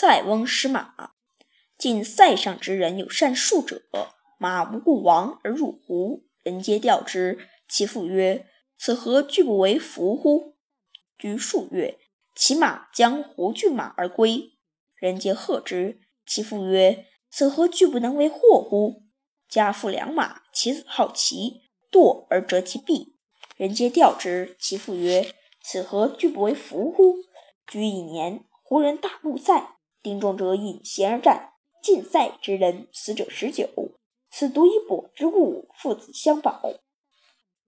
塞翁失马。今塞上之人有善术者，马无故亡而入胡，人皆吊之。其父曰：“此何惧不为福乎？”居数月，其马将胡骏马而归，人皆贺之。其父曰：“此何惧不能为祸乎？”家父良马，其子好骑，堕而折其臂，人皆吊之。其父曰：“此何惧不为福乎？”居一年，胡人大怒塞，丁壮者引弦而战，尽塞之人死者十九。此独以跛之物，父子相保。